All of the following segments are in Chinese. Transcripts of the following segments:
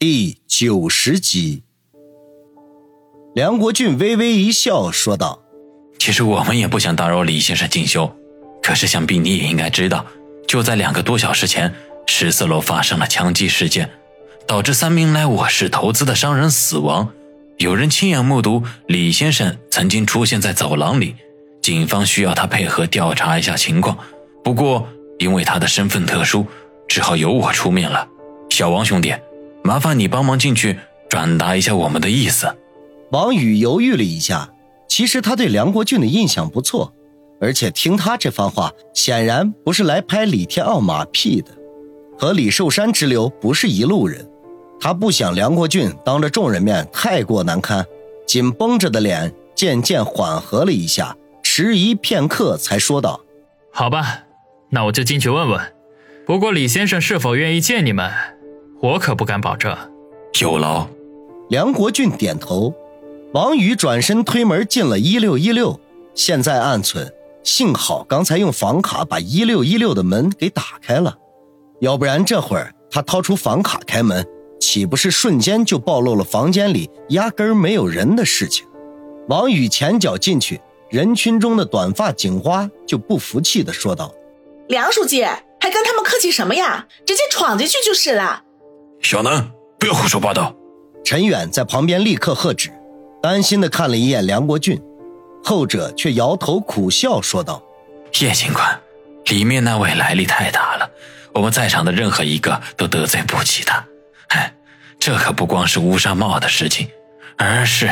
第九十集，梁国俊微微一笑，说道：“其实我们也不想打扰李先生进修，可是想必你也应该知道，就在两个多小时前，十四楼发生了枪击事件，导致三名来我市投资的商人死亡。有人亲眼目睹李先生曾经出现在走廊里，警方需要他配合调查一下情况。不过因为他的身份特殊，只好由我出面了。小王兄弟。”麻烦你帮忙进去转达一下我们的意思。王宇犹豫了一下，其实他对梁国俊的印象不错，而且听他这番话，显然不是来拍李天傲马屁的，和李寿山之流不是一路人。他不想梁国俊当着众人面太过难堪，紧绷着的脸渐渐缓和了一下，迟疑片刻才说道：“好吧，那我就进去问问。不过李先生是否愿意见你们？”我可不敢保证。有劳。梁国俊点头。王宇转身推门进了一六一六。现在暗存，幸好刚才用房卡把一六一六的门给打开了，要不然这会儿他掏出房卡开门，岂不是瞬间就暴露了房间里压根儿没有人的事情？王宇前脚进去，人群中的短发警花就不服气的说道：“梁书记，还跟他们客气什么呀？直接闯进去就是了。”小南，不要胡说八道！陈远在旁边立刻喝止，担心的看了一眼梁国俊，后者却摇头苦笑说道：“叶警官，里面那位来历太大了，我们在场的任何一个都得罪不起他。哎，这可不光是乌纱帽的事情，而是……”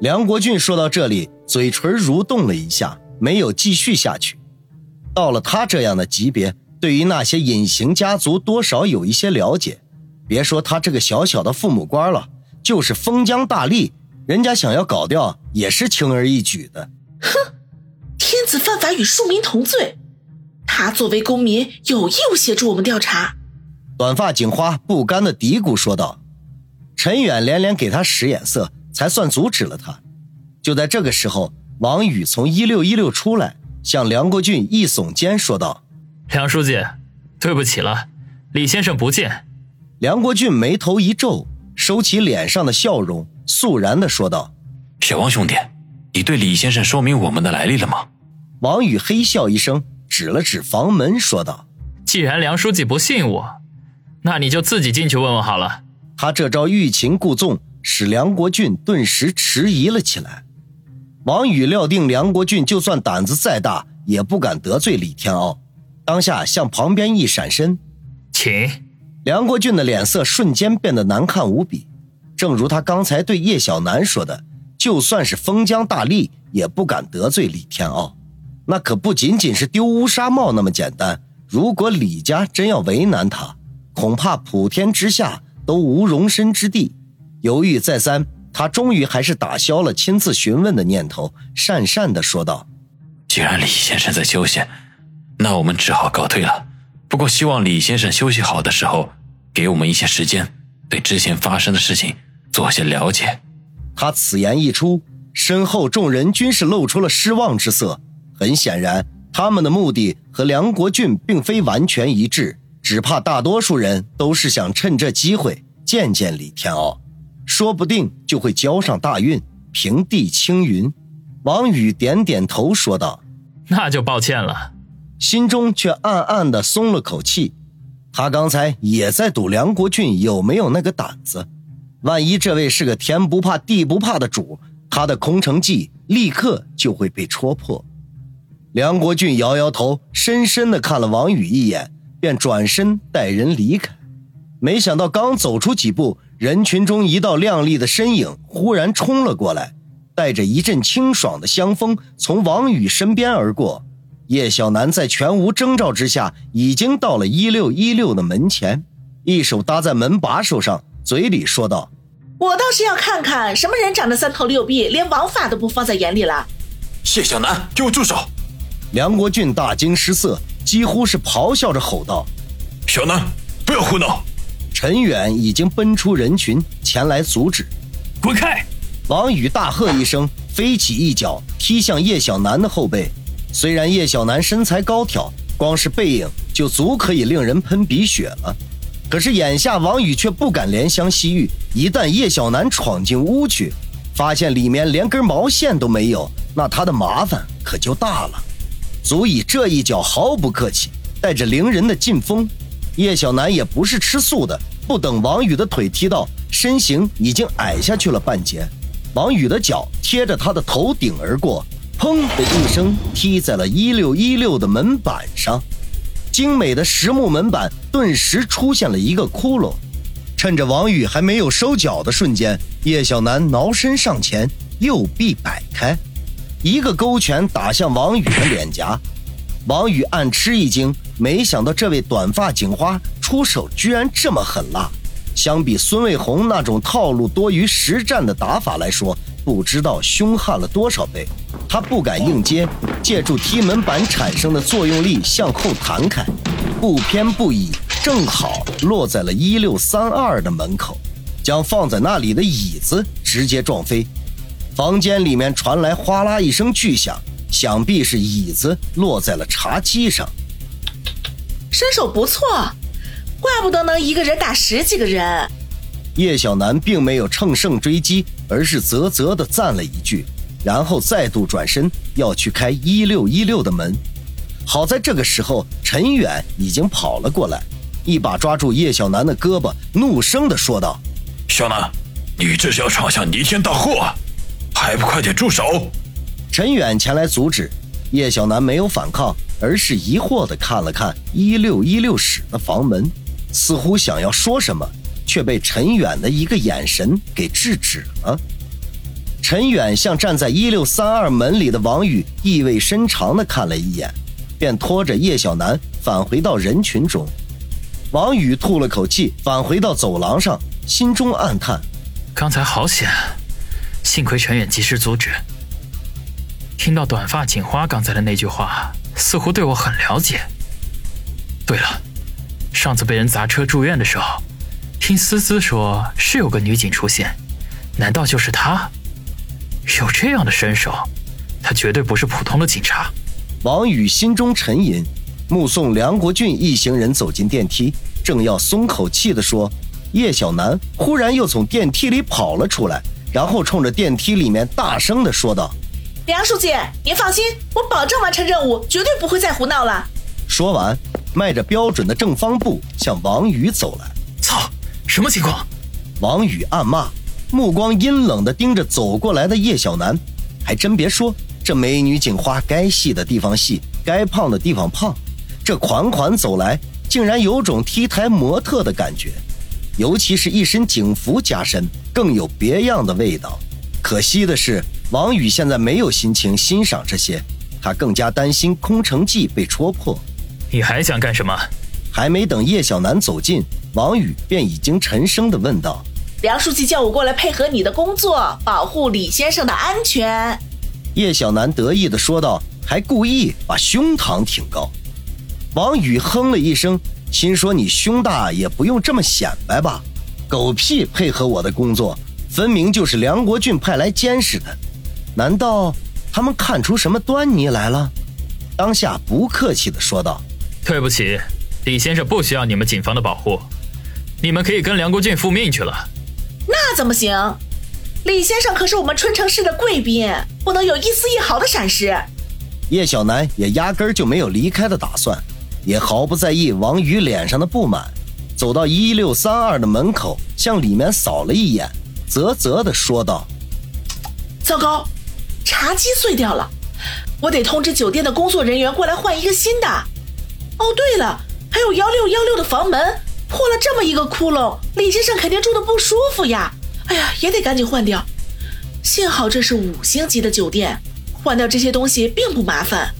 梁国俊说到这里，嘴唇蠕动了一下，没有继续下去。到了他这样的级别，对于那些隐形家族，多少有一些了解。别说他这个小小的父母官了，就是封疆大吏，人家想要搞掉也是轻而易举的。哼，天子犯法与庶民同罪，他作为公民有义务协助我们调查。短发警花不甘的嘀咕说道。陈远连连给他使眼色，才算阻止了他。就在这个时候，王宇从一六一六出来，向梁国俊一耸肩说道：“梁书记，对不起了，李先生不见。”梁国俊眉头一皱，收起脸上的笑容，肃然的说道：“小王兄弟，你对李先生说明我们的来历了吗？”王宇嘿笑一声，指了指房门，说道：“既然梁书记不信我，那你就自己进去问问好了。”他这招欲擒故纵，使梁国俊顿时迟疑了起来。王宇料定梁国俊就算胆子再大，也不敢得罪李天傲，当下向旁边一闪身，请。梁国俊的脸色瞬间变得难看无比，正如他刚才对叶小楠说的，就算是封疆大吏，也不敢得罪李天傲。那可不仅仅是丢乌纱帽那么简单。如果李家真要为难他，恐怕普天之下都无容身之地。犹豫再三，他终于还是打消了亲自询问的念头，讪讪地说道：“既然李先生在休息，那我们只好告退了。不过，希望李先生休息好的时候。”给我们一些时间，对之前发生的事情做些了解。他此言一出，身后众人均是露出了失望之色。很显然，他们的目的和梁国俊并非完全一致，只怕大多数人都是想趁这机会见见李天傲，说不定就会交上大运，平地青云。王宇点点头说道：“那就抱歉了。”心中却暗暗的松了口气。他刚才也在赌梁国俊有没有那个胆子，万一这位是个天不怕地不怕的主，他的空城计立刻就会被戳破。梁国俊摇摇头，深深的看了王宇一眼，便转身带人离开。没想到刚走出几步，人群中一道亮丽的身影忽然冲了过来，带着一阵清爽的香风从王宇身边而过。叶小楠在全无征兆之下，已经到了一六一六的门前，一手搭在门把手上，嘴里说道：“我倒是要看看什么人长得三头六臂，连王法都不放在眼里了。”谢小楠，给我住手！梁国俊大惊失色，几乎是咆哮着吼道：“小楠，不要胡闹！”陈远已经奔出人群前来阻止，滚开！王宇大喝一声，飞起一脚踢向叶小楠的后背。虽然叶小楠身材高挑，光是背影就足可以令人喷鼻血了，可是眼下王宇却不敢怜香惜玉，一旦叶小楠闯进屋去，发现里面连根毛线都没有，那他的麻烦可就大了。足以这一脚毫不客气，带着凌人的劲风。叶小楠也不是吃素的，不等王宇的腿踢到，身形已经矮下去了半截。王宇的脚贴着他的头顶而过，砰的一声踢在了一六一六的门板上，精美的实木门板顿时出现了一个窟窿。趁着王宇还没有收脚的瞬间，叶小楠挠身上前，右臂摆开，一个勾拳打向王宇的脸颊。王宇暗吃一惊，没想到这位短发警花出手居然这么狠辣。相比孙卫红那种套路多于实战的打法来说，不知道凶悍了多少倍。他不敢硬接，借助踢门板产生的作用力向后弹开，不偏不倚，正好落在了一六三二的门口，将放在那里的椅子直接撞飞。房间里面传来哗啦一声巨响。想必是椅子落在了茶几上，身手不错，怪不得能一个人打十几个人。叶小楠并没有乘胜追击，而是啧啧的赞了一句，然后再度转身要去开一六一六的门。好在这个时候，陈远已经跑了过来，一把抓住叶小楠的胳膊，怒声的说道：“小楠，你这是要闯下弥天大祸，还不快点住手！”陈远前来阻止，叶小楠没有反抗，而是疑惑地看了看一六一六室的房门，似乎想要说什么，却被陈远的一个眼神给制止了。陈远向站在一六三二门里的王宇意味深长地看了一眼，便拖着叶小楠返回到人群中。王宇吐了口气，返回到走廊上，心中暗叹：刚才好险，幸亏陈远及时阻止。听到短发警花刚才的那句话，似乎对我很了解。对了，上次被人砸车住院的时候，听思思说是有个女警出现，难道就是她？有这样的身手，他绝对不是普通的警察。王宇心中沉吟，目送梁国俊一行人走进电梯，正要松口气的说，叶小楠忽然又从电梯里跑了出来，然后冲着电梯里面大声的说道。梁书记，您放心，我保证完成任务，绝对不会再胡闹了。说完，迈着标准的正方步向王宇走来。操，什么情况？王宇暗骂，目光阴冷地盯着走过来的叶小楠。还真别说，这美女警花该细的地方细，该胖的地方胖。这款款走来，竟然有种 T 台模特的感觉。尤其是一身警服加身，更有别样的味道。可惜的是。王宇现在没有心情欣赏这些，他更加担心空城计被戳破。你还想干什么？还没等叶小楠走近，王宇便已经沉声地问道：“梁书记叫我过来配合你的工作，保护李先生的安全。”叶小楠得意地说道，还故意把胸膛挺高。王宇哼了一声，心说：“你胸大也不用这么显摆吧？狗屁配合我的工作，分明就是梁国俊派来监视的。”难道他们看出什么端倪来了？当下不客气地说道：“对不起，李先生不需要你们警方的保护，你们可以跟梁国俊复命去了。”那怎么行？李先生可是我们春城市的贵宾，不能有一丝一毫的闪失。叶小楠也压根儿就没有离开的打算，也毫不在意王宇脸上的不满，走到一六三二的门口，向里面扫了一眼，啧啧地说道：“糟糕！”茶几碎掉了，我得通知酒店的工作人员过来换一个新的。哦，对了，还有幺六幺六的房门破了这么一个窟窿，李先生肯定住的不舒服呀。哎呀，也得赶紧换掉。幸好这是五星级的酒店，换掉这些东西并不麻烦。